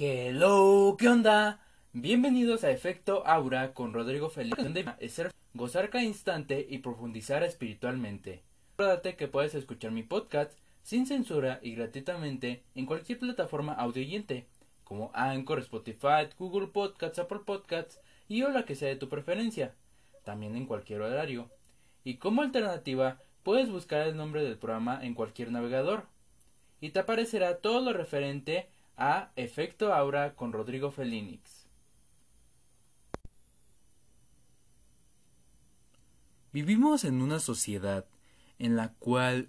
Hello, ¿qué onda? Bienvenidos a Efecto Aura con Rodrigo Feliz, donde es ser, gozar cada instante y profundizar espiritualmente. Recuerda que puedes escuchar mi podcast sin censura y gratuitamente en cualquier plataforma audioyente, como Anchor, Spotify, Google Podcasts, Apple Podcasts y o la que sea de tu preferencia, también en cualquier horario. Y como alternativa, puedes buscar el nombre del programa en cualquier navegador y te aparecerá todo lo referente a Efecto Aura con Rodrigo Felinix. Vivimos en una sociedad en la cual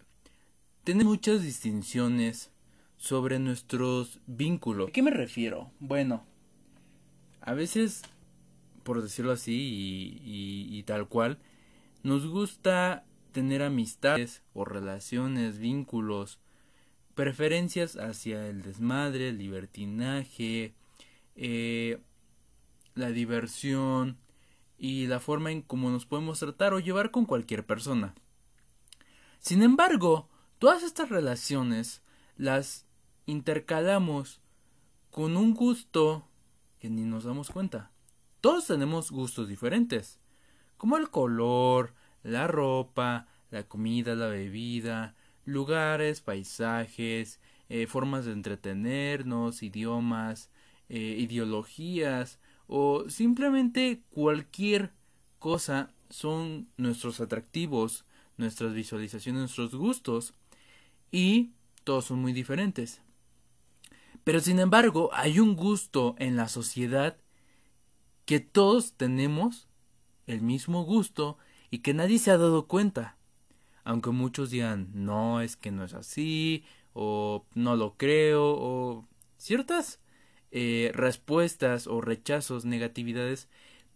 tenemos muchas distinciones sobre nuestros vínculos. ¿A qué me refiero? Bueno, a veces, por decirlo así y, y tal cual, nos gusta tener amistades o relaciones, vínculos, preferencias hacia el desmadre, el libertinaje, eh, la diversión y la forma en cómo nos podemos tratar o llevar con cualquier persona. Sin embargo, todas estas relaciones las intercalamos con un gusto que ni nos damos cuenta. Todos tenemos gustos diferentes, como el color, la ropa, la comida, la bebida, lugares, paisajes, eh, formas de entretenernos, idiomas, eh, ideologías o simplemente cualquier cosa son nuestros atractivos, nuestras visualizaciones, nuestros gustos y todos son muy diferentes. Pero sin embargo, hay un gusto en la sociedad que todos tenemos el mismo gusto y que nadie se ha dado cuenta aunque muchos digan, no, es que no es así, o no lo creo, o ciertas eh, respuestas o rechazos, negatividades,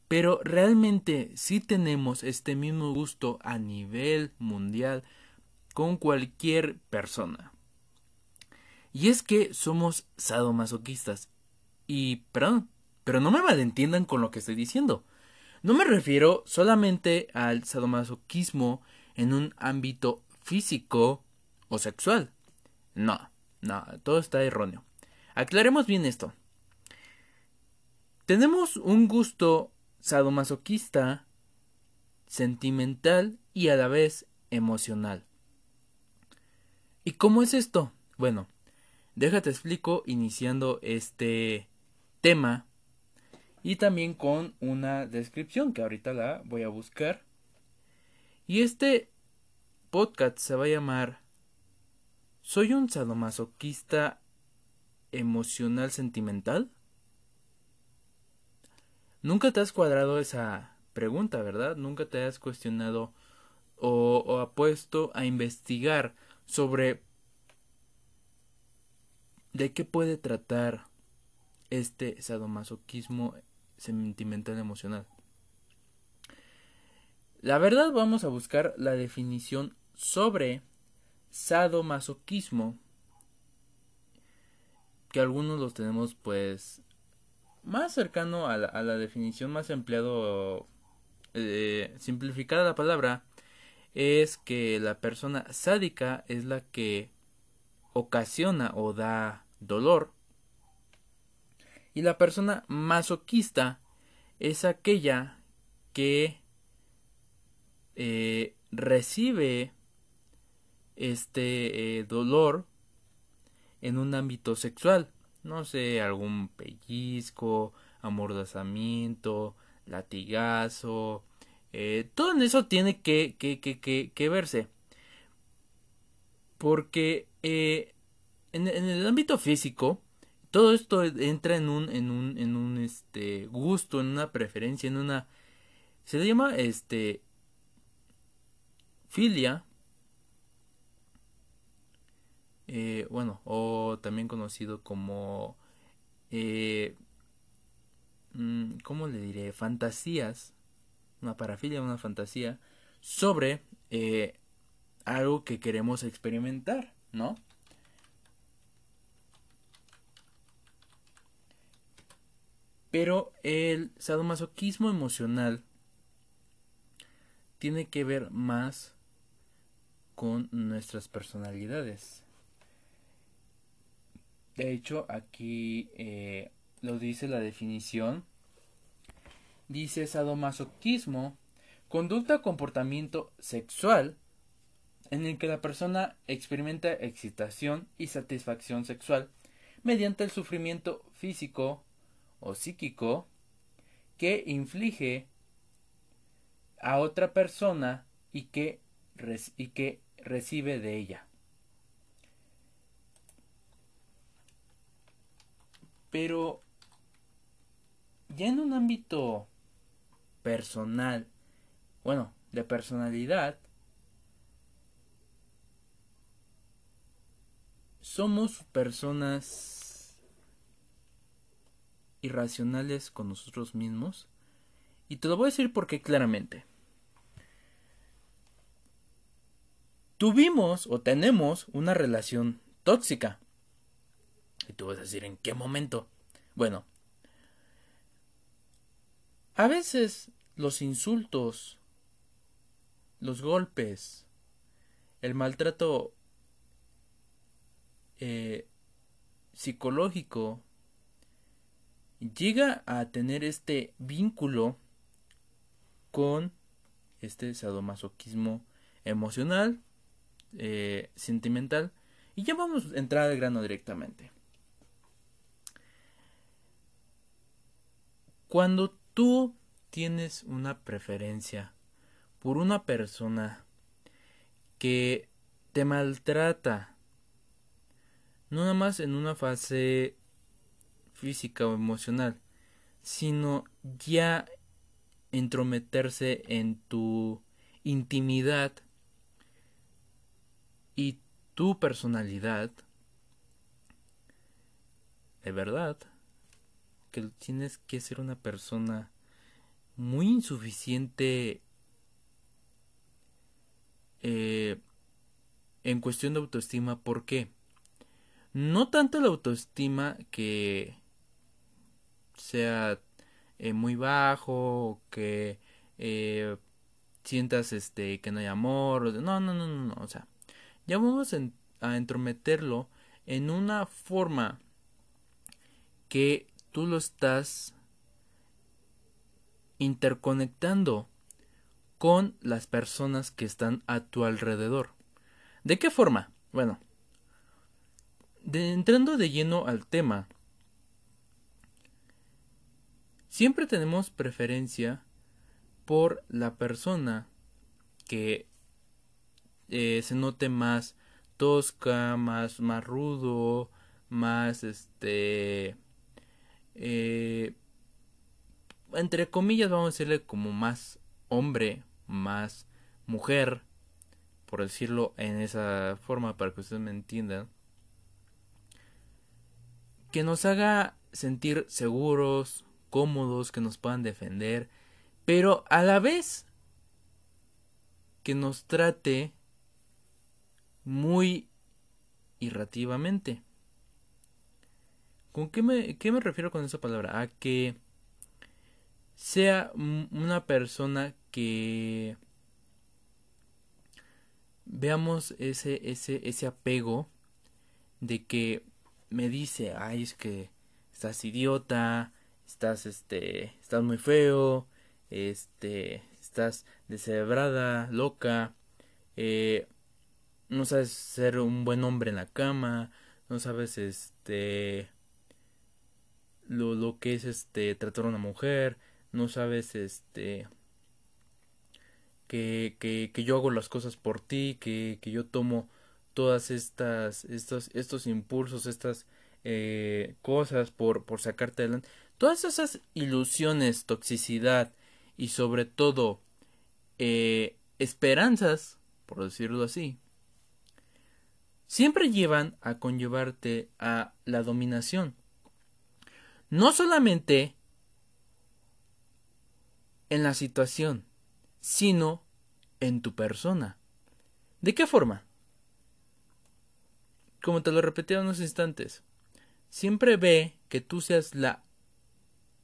pero realmente sí tenemos este mismo gusto a nivel mundial con cualquier persona. Y es que somos sadomasoquistas. Y, perdón, pero no me malentiendan con lo que estoy diciendo. No me refiero solamente al sadomasoquismo en un ámbito físico o sexual. No, no, todo está erróneo. Aclaremos bien esto. Tenemos un gusto sadomasoquista, sentimental y a la vez emocional. ¿Y cómo es esto? Bueno, déjate explico iniciando este tema y también con una descripción que ahorita la voy a buscar y este podcast se va a llamar ¿Soy un sadomasoquista emocional sentimental? Nunca te has cuadrado esa pregunta, ¿verdad? Nunca te has cuestionado o, o ha puesto a investigar sobre de qué puede tratar este sadomasoquismo sentimental emocional. La verdad vamos a buscar la definición sobre sadomasoquismo que algunos los tenemos pues más cercano a la, definición más empleado eh, simplificada la palabra es que la persona sádica es la que ocasiona o da dolor. Y la persona masoquista es aquella que eh, recibe este eh, dolor en un ámbito sexual, no sé, algún pellizco, amordazamiento, latigazo, eh, todo en eso tiene que, que, que, que verse. Porque eh, en, el ámbito físico, todo esto entra en un, en un, en un este, gusto, en una preferencia, en una... Se le llama este filia, eh, bueno, o también conocido como, eh, mm, ¿cómo le diré? Fantasías, una parafilia, una fantasía sobre eh, algo que queremos experimentar, ¿no? Pero el sadomasoquismo emocional tiene que ver más con nuestras personalidades. De hecho, aquí eh, lo dice la definición. Dice sadomasoquismo, conducta o comportamiento sexual en el que la persona experimenta excitación y satisfacción sexual mediante el sufrimiento físico o psíquico que inflige a otra persona y que, y que recibe de ella. Pero ya en un ámbito personal, bueno, de personalidad, somos personas irracionales con nosotros mismos. Y te lo voy a decir porque claramente. Tuvimos o tenemos una relación tóxica. Y tú vas a decir, ¿en qué momento? Bueno, a veces los insultos, los golpes, el maltrato eh, psicológico llega a tener este vínculo con este sadomasoquismo emocional, eh, sentimental, y ya vamos a entrar al grano directamente. Cuando tú tienes una preferencia por una persona que te maltrata, no nada más en una fase física o emocional, sino ya entrometerse en tu intimidad tu personalidad, de verdad, que tienes que ser una persona muy insuficiente eh, en cuestión de autoestima. ¿Por qué? No tanto la autoestima que sea eh, muy bajo, que eh, sientas este que no hay amor, no, no, no, no, no, o sea, ya vamos a entrometerlo en una forma que tú lo estás interconectando con las personas que están a tu alrededor. ¿De qué forma? Bueno, entrando de lleno al tema, siempre tenemos preferencia por la persona que eh, se note más tosca, más, más rudo, más este eh, entre comillas vamos a decirle como más hombre, más mujer, por decirlo en esa forma para que ustedes me entiendan, que nos haga sentir seguros, cómodos, que nos puedan defender, pero a la vez que nos trate muy irrativamente. ¿Con qué me, qué me refiero con esa palabra? A que sea una persona que veamos ese, ese, ese apego de que me dice, ay, es que estás idiota, estás, este, estás muy feo, este, estás descebrada, loca, eh, no sabes ser un buen hombre en la cama, no sabes, este, lo, lo que es este tratar a una mujer, no sabes este que, que, que yo hago las cosas por ti, que, que yo tomo todas estas estos, estos impulsos, estas eh, cosas por, por sacarte adelante. Todas esas ilusiones, toxicidad y sobre todo eh, esperanzas, por decirlo así, siempre llevan a conllevarte a la dominación no solamente en la situación, sino en tu persona. ¿De qué forma? Como te lo repetí unos instantes, siempre ve que tú seas la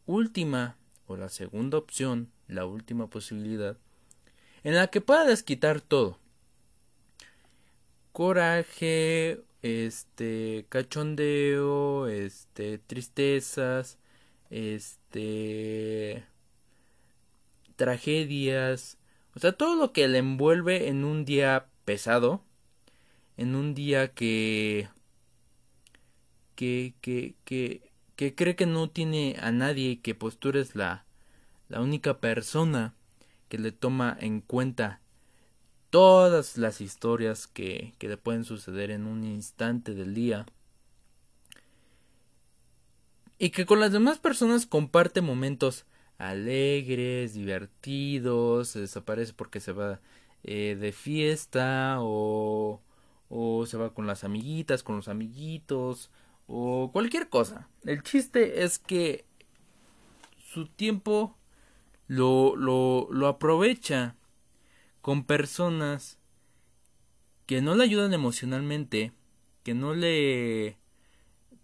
última o la segunda opción, la última posibilidad, en la que puedas quitar todo. Coraje, este cachondeo, este tristezas, este tragedias, o sea, todo lo que le envuelve en un día pesado, en un día que que que que, que cree que no tiene a nadie y que tú eres la la única persona que le toma en cuenta todas las historias que, que le pueden suceder en un instante del día y que con las demás personas comparte momentos alegres, divertidos, se desaparece porque se va eh, de fiesta o, o se va con las amiguitas, con los amiguitos o cualquier cosa. El chiste es que su tiempo lo, lo, lo aprovecha con personas que no le ayudan emocionalmente, que no le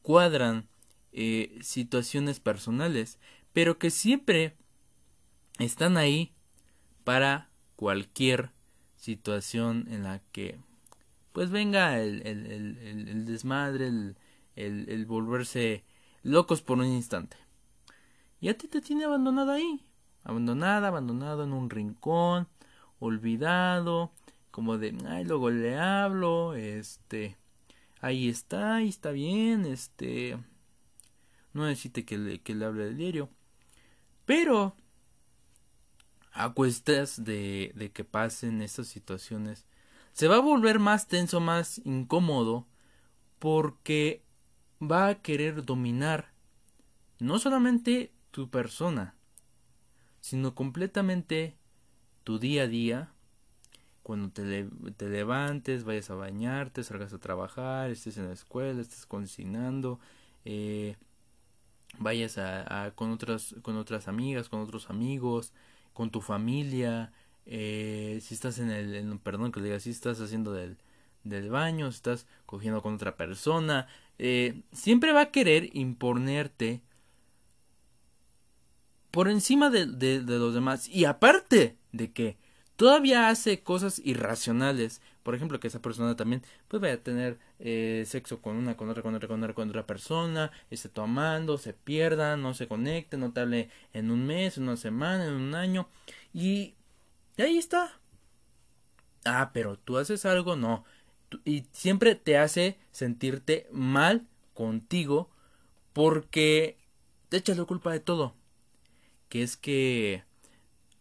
cuadran eh, situaciones personales, pero que siempre están ahí para cualquier situación en la que pues venga el, el, desmadre, el, el, volverse locos por un instante. Y a ti te tiene abandonada ahí, abandonada, abandonado en un rincón, olvidado, como de, ay, luego le hablo, este, ahí está, ahí está bien, este, no necesite que le, que le hable del diario, pero a cuestas de, de que pasen estas situaciones, se va a volver más tenso, más incómodo, porque va a querer dominar no solamente tu persona, sino completamente tu día a día, cuando te, te, levantes, vayas a bañarte, salgas a trabajar, estés en la escuela, estés cocinando, eh, vayas a, con otras con otras amigas, con otros amigos, con tu familia, eh, si estás en el, perdón que le si estás haciendo del, del baño, si estás cogiendo con otra persona, eh, siempre va a querer imponerte por encima de, de, los demás. Y aparte de que todavía hace cosas irracionales. Por ejemplo, que esa persona también pues vaya a tener eh, sexo con una, con otra, con otra, con otra, con otra persona, esté tomando, se pierda, no se conecte, no te hable en un mes, en una semana, en un año. Y, ahí está. Ah, pero tú haces algo, no. Y siempre te hace sentirte mal contigo porque te echas la culpa de todo que es que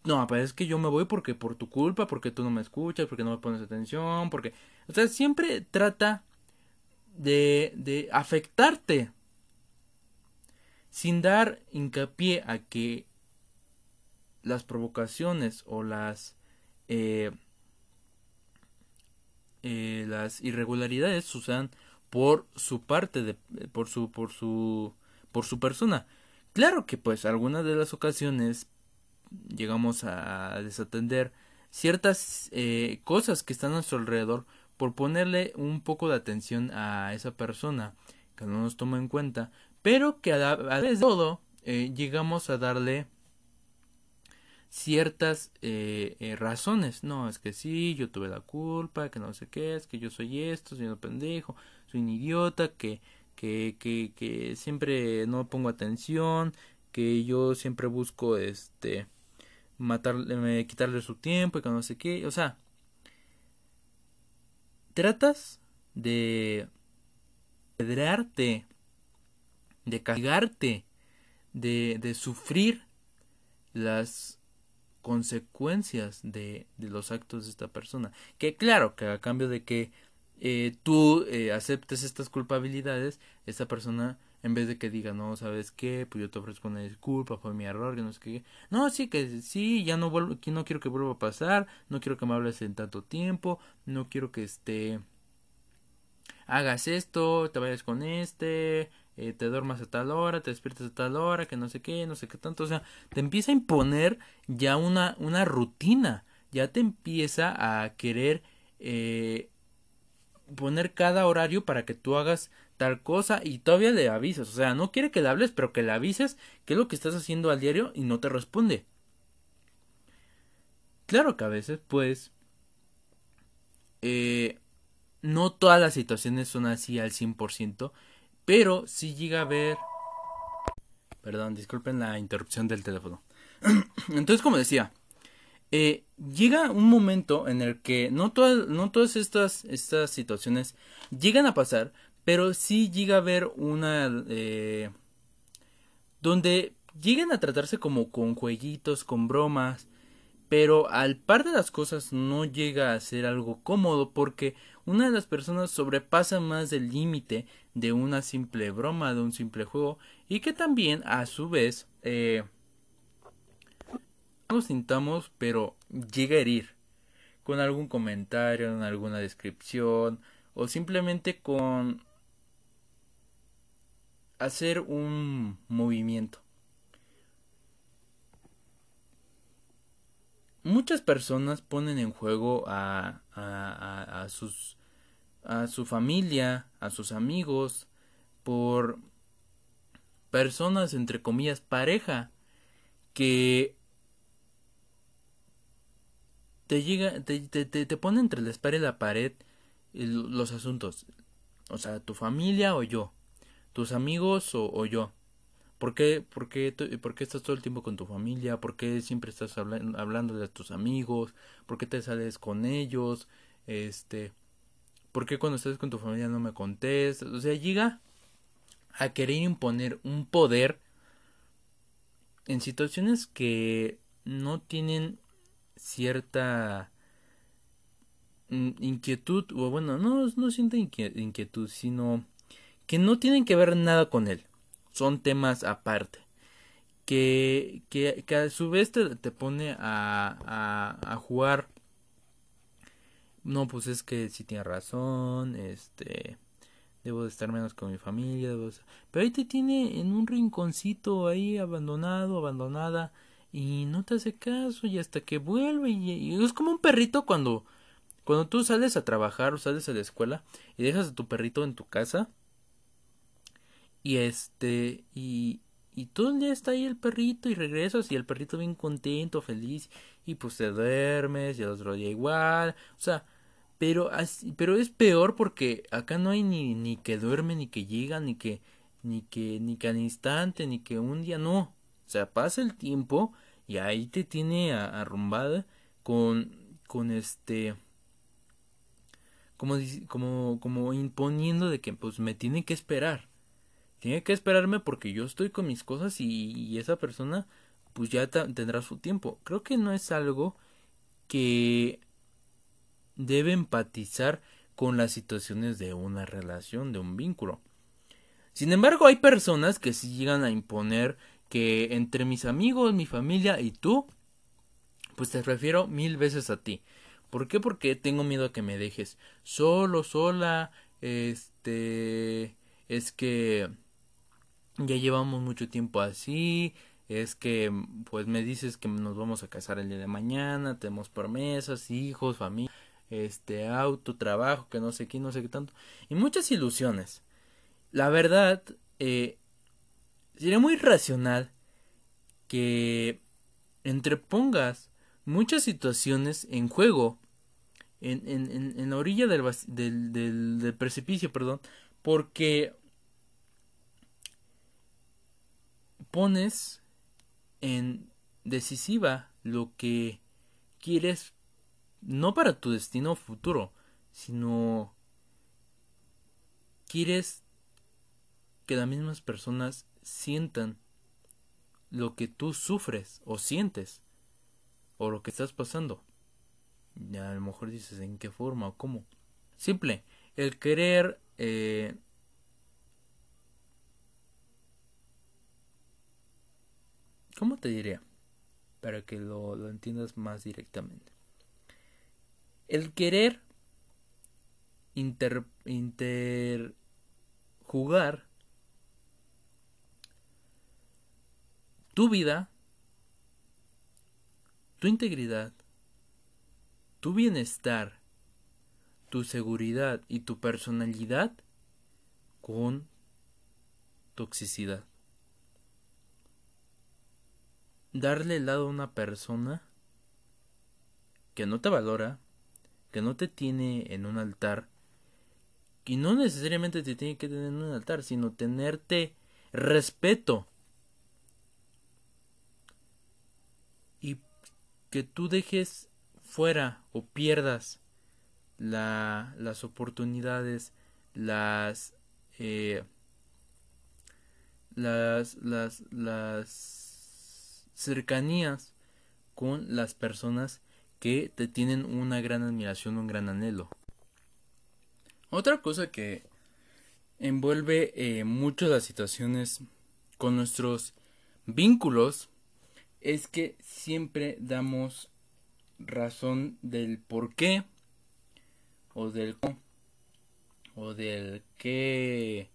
no, pero es que yo me voy porque por tu culpa, porque tú no me escuchas, porque no me pones atención, porque o sea, siempre trata de de afectarte sin dar hincapié a que las provocaciones o las eh, eh, las irregularidades sucedan por su parte de por su por su por su persona Claro que pues algunas de las ocasiones llegamos a desatender ciertas eh, cosas que están a nuestro alrededor por ponerle un poco de atención a esa persona que no nos toma en cuenta, pero que a la vez de todo eh, llegamos a darle ciertas eh, razones. No, es que sí, yo tuve la culpa, que no sé qué, es que yo soy esto, soy un pendejo, soy un idiota, que que, que, que siempre no pongo atención, que yo siempre busco este matarle, quitarle su tiempo y que no sé qué, o sea, tratas de pedrearte, de castigarte, de, de sufrir las consecuencias de, de los actos de esta persona. Que claro, que a cambio de que eh, tú eh, aceptes estas culpabilidades, esta persona, en vez de que diga, no, ¿sabes qué? Pues yo te ofrezco una disculpa, fue mi error, que no sé qué. No, sí, que sí, ya no vuelvo, no quiero que vuelva a pasar, no quiero que me hables en tanto tiempo, no quiero que este hagas esto, te vayas con este, eh, te duermas a tal hora, te despiertas a tal hora, que no sé qué, no sé qué tanto, o sea, te empieza a imponer ya una, una rutina, ya te empieza a querer eh, poner cada horario para que tú hagas tal cosa y todavía le avisas. O sea, no quiere que le hables, pero que le avises qué es lo que estás haciendo al diario y no te responde. Claro que a veces, pues, eh, no todas las situaciones son así al 100%, pero sí llega a haber... Perdón, disculpen la interrupción del teléfono. Entonces, como decía, eh, llega un momento en el que no todas, no todas estas, estas situaciones llegan a pasar, pero sí llega a haber una... Eh, donde llegan a tratarse como con jueguitos, con bromas, pero al par de las cosas no llega a ser algo cómodo porque una de las personas sobrepasa más el límite de una simple broma, de un simple juego y que también a su vez eh, nos sintamos pero llega a herir con algún comentario, en alguna descripción o simplemente con hacer un movimiento. Muchas personas ponen en juego a, a, a, sus a su familia, a sus amigos, por personas entre comillas pareja que te llega te, te, te pone entre la espalda y la pared los asuntos o sea tu familia o yo tus amigos o, yo. ¿Por qué, por, qué, ¿Por qué estás todo el tiempo con tu familia? ¿Por qué siempre estás hablando de tus amigos? ¿Por qué te sales con ellos? Este, ¿Por qué cuando estás con tu familia no me contestas? O sea, llega a querer imponer un poder en situaciones que no tienen cierta inquietud, o bueno, no, no siento inquietud, sino que no tienen que ver nada con él. Son temas aparte. Que, que, a su vez te, te pone a, a, jugar. No, pues es que si tiene razón, este, debo de estar menos con mi familia, pero ahí te tiene en un rinconcito ahí abandonado, abandonada, y no te hace caso, y hasta que vuelve, y, es como un perrito cuando, cuando tú sales a trabajar o sales a la escuela y dejas a tu perrito en tu casa, y este, y, y todo el día está ahí el perrito y regresas y el perrito bien contento, feliz, y pues te duermes y el otro día igual, o sea, pero, pero es peor porque acá no hay ni, ni que duerme, ni que llega, ni que, ni que, ni que al instante, ni que un día, no, o sea, pasa el tiempo y ahí te tiene arrumbada con, con este, como, como, como imponiendo de que pues me tiene que esperar tiene que esperarme porque yo estoy con mis cosas y, esa persona pues ya tendrá su tiempo. Creo que no es algo que debe empatizar con las situaciones de una relación, de un vínculo. Sin embargo, hay personas que sí llegan a imponer que entre mis amigos, mi familia y tú, pues te refiero mil veces a ti. ¿Por qué? Porque tengo miedo a que me dejes solo, sola, este, es que ya llevamos mucho tiempo así, es que pues me dices que nos vamos a casar el día de mañana, tenemos promesas, hijos, familia, este auto, trabajo, que no sé qué, no sé qué tanto, y muchas ilusiones. La verdad, eh, sería muy racional que entrepongas muchas situaciones en juego en, en, en la orilla del, del, del, del precipicio, perdón, porque pones en decisiva lo que quieres no para tu destino futuro, sino quieres que las mismas personas sientan lo que tú sufres o sientes o lo que estás pasando. Ya a lo mejor dices en qué forma o cómo. Simple, el querer eh, ¿Cómo te diría? Para que lo, lo entiendas más directamente. El querer inter, jugar tu vida, tu integridad, tu bienestar, tu seguridad y tu personalidad con toxicidad darle el lado a una persona que no te valora, que no te tiene en un altar Y no necesariamente te tiene que tener en un altar, sino tenerte respeto. Y que tú dejes fuera o pierdas la, las oportunidades, las, eh, las, las, las cercanías con las personas que te tienen una gran admiración, un gran anhelo. Otra cosa que envuelve eh, mucho las situaciones con nuestros vínculos es que siempre damos razón del por qué o del cómo o del qué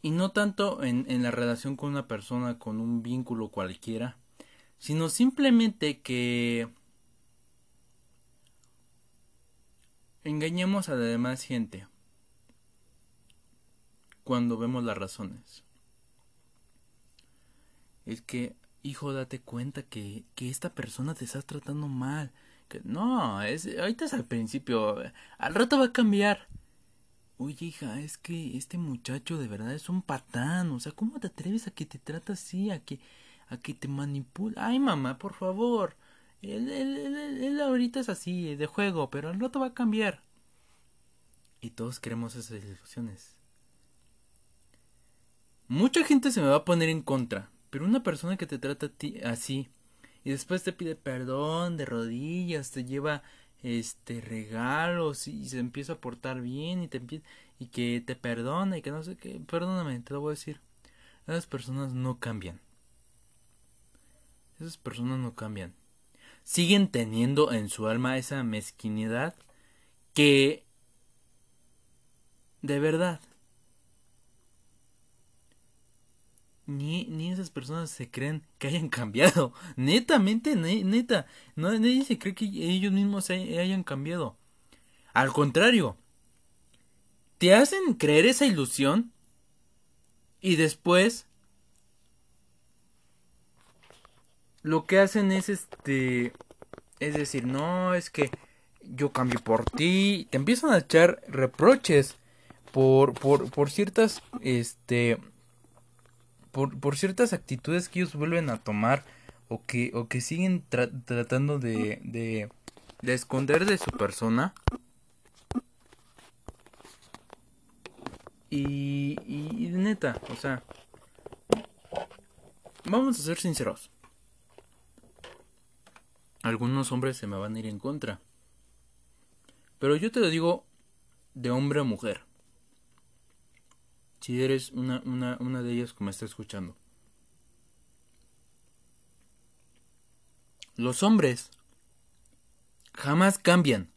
y no tanto en, en la relación con una persona con un vínculo cualquiera sino simplemente que engañemos a la demás gente cuando vemos las razones. Es que, hijo, date cuenta que, que esta persona te está tratando mal. Que no, es, ahorita es al principio, al rato va a cambiar. Oye, hija, es que este muchacho de verdad es un patán. O sea, ¿cómo te atreves a que te trata así? A que, a que te manipula. Ay, mamá, por favor. Él, él, él, ahorita es así, de juego, pero al rato va a cambiar. Y todos queremos esas ilusiones. Mucha gente se me va a poner en contra, pero una persona que te trata a ti así y después te pide perdón de rodillas, te lleva este regalos y se empieza a portar bien y te y que te perdona y que no sé qué, perdóname, te lo voy a decir. Esas personas no cambian. Esas personas no cambian. Siguen teniendo en su alma esa mezquinidad que de verdad ni, ni esas personas se creen que hayan cambiado. Netamente, neta. No, nadie se cree que ellos mismos se hayan cambiado. Al contrario. Te hacen creer esa ilusión. Y después lo que hacen es este es decir, no, es que yo cambio por ti, te empiezan a echar reproches por por por ciertas este por, por ciertas actitudes que ellos vuelven a tomar o que o que siguen tratando de, de de esconder de su persona y, y, y neta, o sea, vamos a ser sinceros algunos hombres se me van a ir en contra. Pero yo te lo digo de hombre a mujer. Si eres una, una, una de ellas que me está escuchando. Los hombres jamás cambian.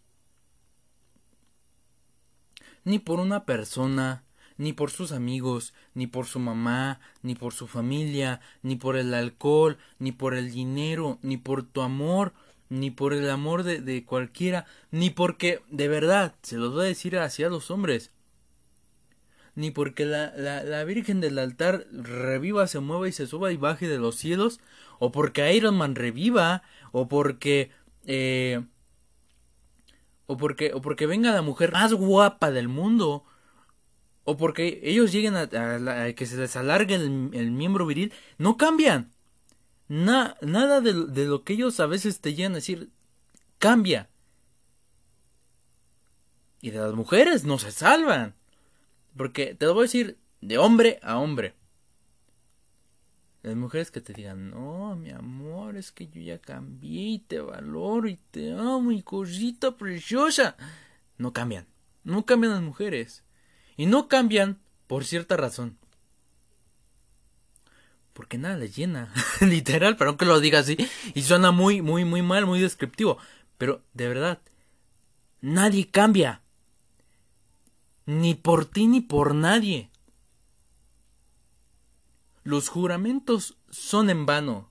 Ni por una persona, ni por sus amigos, ni por su mamá, ni por su familia, ni por el alcohol, ni por el dinero, ni por tu amor, ni por el amor de, de cualquiera, ni porque, de verdad, se los voy a decir hacia los hombres, ni porque la, la, la, Virgen del altar reviva, se mueva y se suba y baje de los cielos, o porque Iron Man reviva, o porque eh, o porque o porque venga la mujer más guapa del mundo, o porque ellos lleguen a, que se les alargue el, miembro viril, no cambian. nada de, lo que ellos a veces te llegan a decir cambia. Y de las mujeres no se salvan. Porque te lo voy a decir de hombre a hombre. Las mujeres que te digan, no, mi amor, es que yo ya cambié y te valoro y te amo y cosita preciosa. No cambian. No cambian las mujeres. Y no cambian por cierta razón. Porque nada les llena. Literal, pero aunque lo diga así. Y suena muy, muy, muy mal, muy descriptivo. Pero, de verdad, nadie cambia. Ni por ti ni por nadie. Los juramentos son en vano.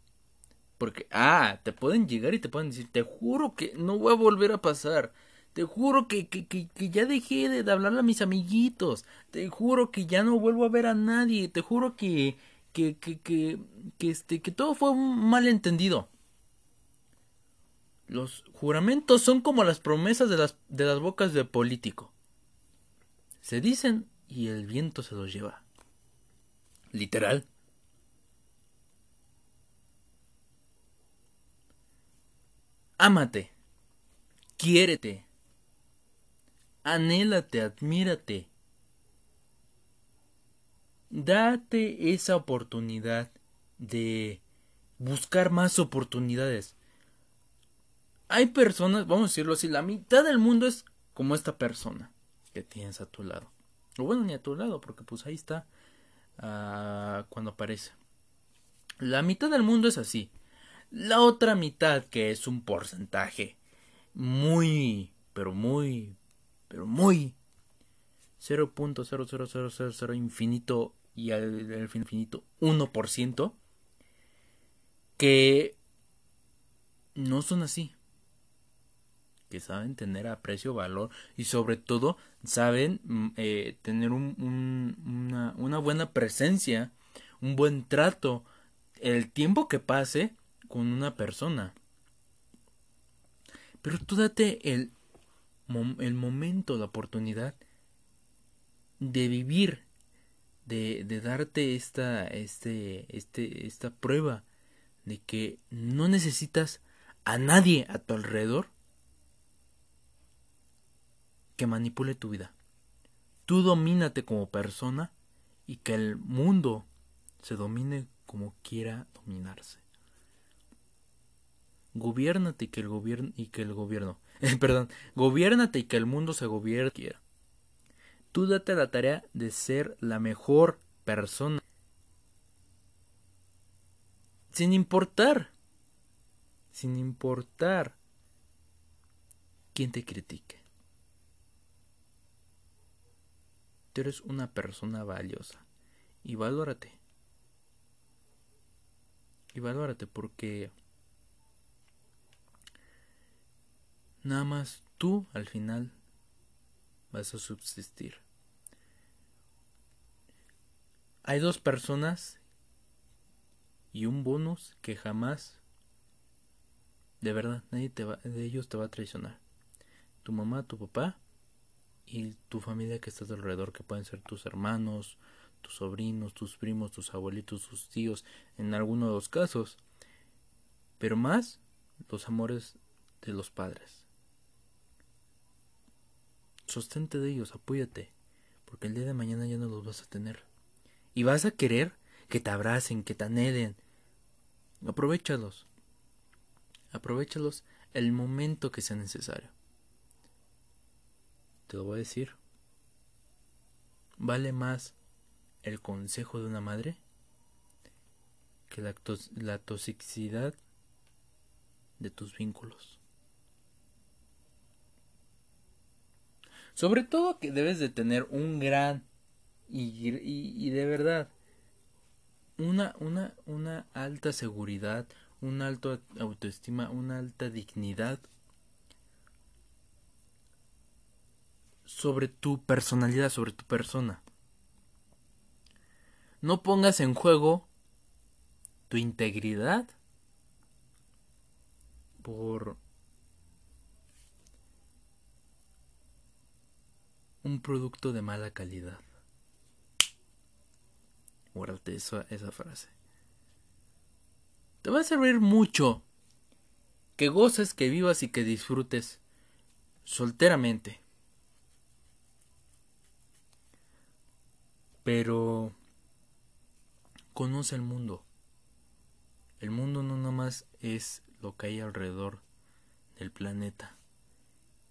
Porque, ah, te pueden llegar y te pueden decir, te juro que no voy a volver a pasar. Te juro que, que, que, que ya dejé de, hablarle a mis amiguitos. Te juro que ya no vuelvo a ver a nadie. Te juro que, que, que, que, que, este, que todo fue un malentendido. Los juramentos son como las promesas de las, de las bocas de político. Se dicen y el viento se los lleva. Literal. Ámate, quiérete, anhélate, admírate. Date esa oportunidad de buscar más oportunidades. Hay personas, vamos a decirlo así, la mitad del mundo es como esta persona que tienes a tu lado. O bueno, ni a tu lado, porque pues ahí está uh, cuando aparece. La mitad del mundo es así. La otra mitad, que es un porcentaje muy, pero muy, pero muy 0.00000 infinito y al, infinito 1%, que no son así que saben tener aprecio, valor y sobre todo saben mm, eh, tener una, una buena presencia, un buen trato, el tiempo que pase con una persona. Pero tú date el, el momento, la oportunidad de vivir, de, de darte esta, este, este, esta prueba de que no necesitas a nadie a tu alrededor que manipule tu vida. Tú domínate como persona y que el mundo se domine como quiera dominarse. Gobiernate y que el gobierno y que el gobierno, perdón, gobiernate y que el mundo se gobierne quiera. Tú date la tarea de ser la mejor persona. Sin importar, sin importar quién te critique. Tú eres una persona valiosa. Y valórate. Y valórate porque nada más tú al final vas a subsistir. Hay dos personas y un bonus que jamás de verdad nadie te va, de ellos te va a traicionar. Tu mamá, tu papá y tu familia que está alrededor, que pueden ser tus hermanos, tus sobrinos, tus primos, tus abuelitos, tus tíos, en alguno de los casos. Pero más los amores de los padres. Sostente de ellos, apóyate, porque el día de mañana ya no los vas a tener. Y vas a querer que te abracen, que te anhelen. Aprovechalos. Aprovechalos el momento que sea necesario lo voy a decir. Vale más el consejo de una madre que la, la toxicidad de tus vínculos. Sobre todo que debes de tener un gran y, y, de verdad una, una, una alta seguridad, un alto autoestima, una alta dignidad sobre tu personalidad, sobre tu persona. No pongas en juego tu integridad por un producto de mala calidad. Guárdate esa, esa frase. Te va a servir mucho que goces, que vivas y que disfrutes solteramente. Pero conoce el mundo. El mundo no nomás es lo que hay alrededor del planeta,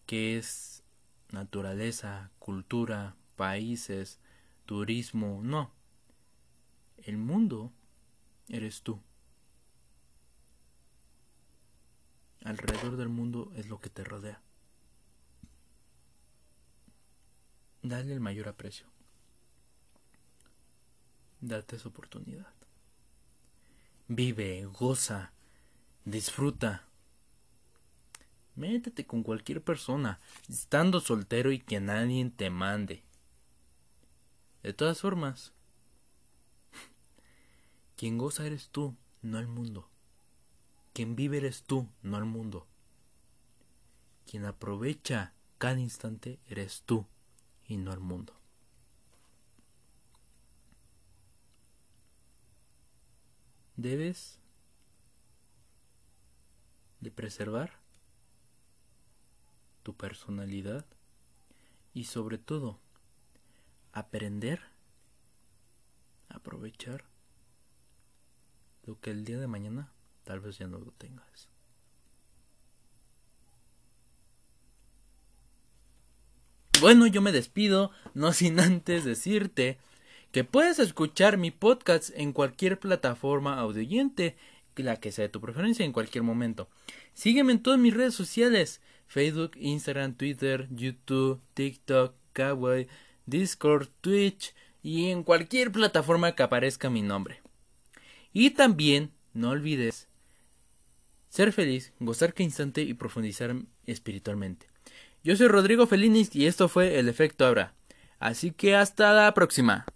que es naturaleza, cultura, países, turismo, no. El mundo eres tú. Alrededor del mundo es lo que te rodea. Dale el mayor aprecio. Date esa oportunidad. Vive, goza, disfruta. Métete con cualquier persona, estando soltero y que nadie te mande. De todas formas, quien goza eres tú, no el mundo. Quien vive eres tú, no el mundo. Quien aprovecha cada instante eres tú y no el mundo. Debes de preservar tu personalidad y sobre todo aprender a aprovechar lo que el día de mañana tal vez ya no lo tengas. Bueno, yo me despido, no sin antes decirte que puedes escuchar mi podcast en cualquier plataforma audioyente, la que sea de tu preferencia, en cualquier momento. Sígueme en todas mis redes sociales, Facebook, Instagram, Twitter, YouTube, TikTok, Kawaii, Discord, Twitch y en cualquier plataforma que aparezca mi nombre. Y también, no olvides, ser feliz, gozar cada instante y profundizar espiritualmente. Yo soy Rodrigo Felinis y esto fue El Efecto Abra. Así que hasta la próxima.